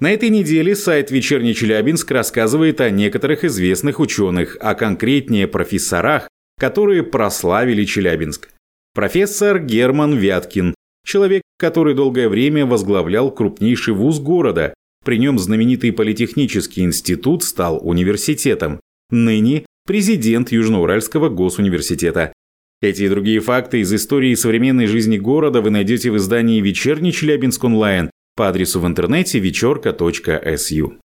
На этой неделе сайт «Вечерний Челябинск» рассказывает о некоторых известных ученых, а конкретнее профессорах, которые прославили Челябинск. Профессор Герман Вяткин, человек, который долгое время возглавлял крупнейший вуз города. При нем знаменитый политехнический институт стал университетом. Ныне президент Южноуральского госуниверситета. Эти и другие факты из истории современной жизни города вы найдете в издании «Вечерний Челябинск онлайн» по адресу в интернете вечерка.су.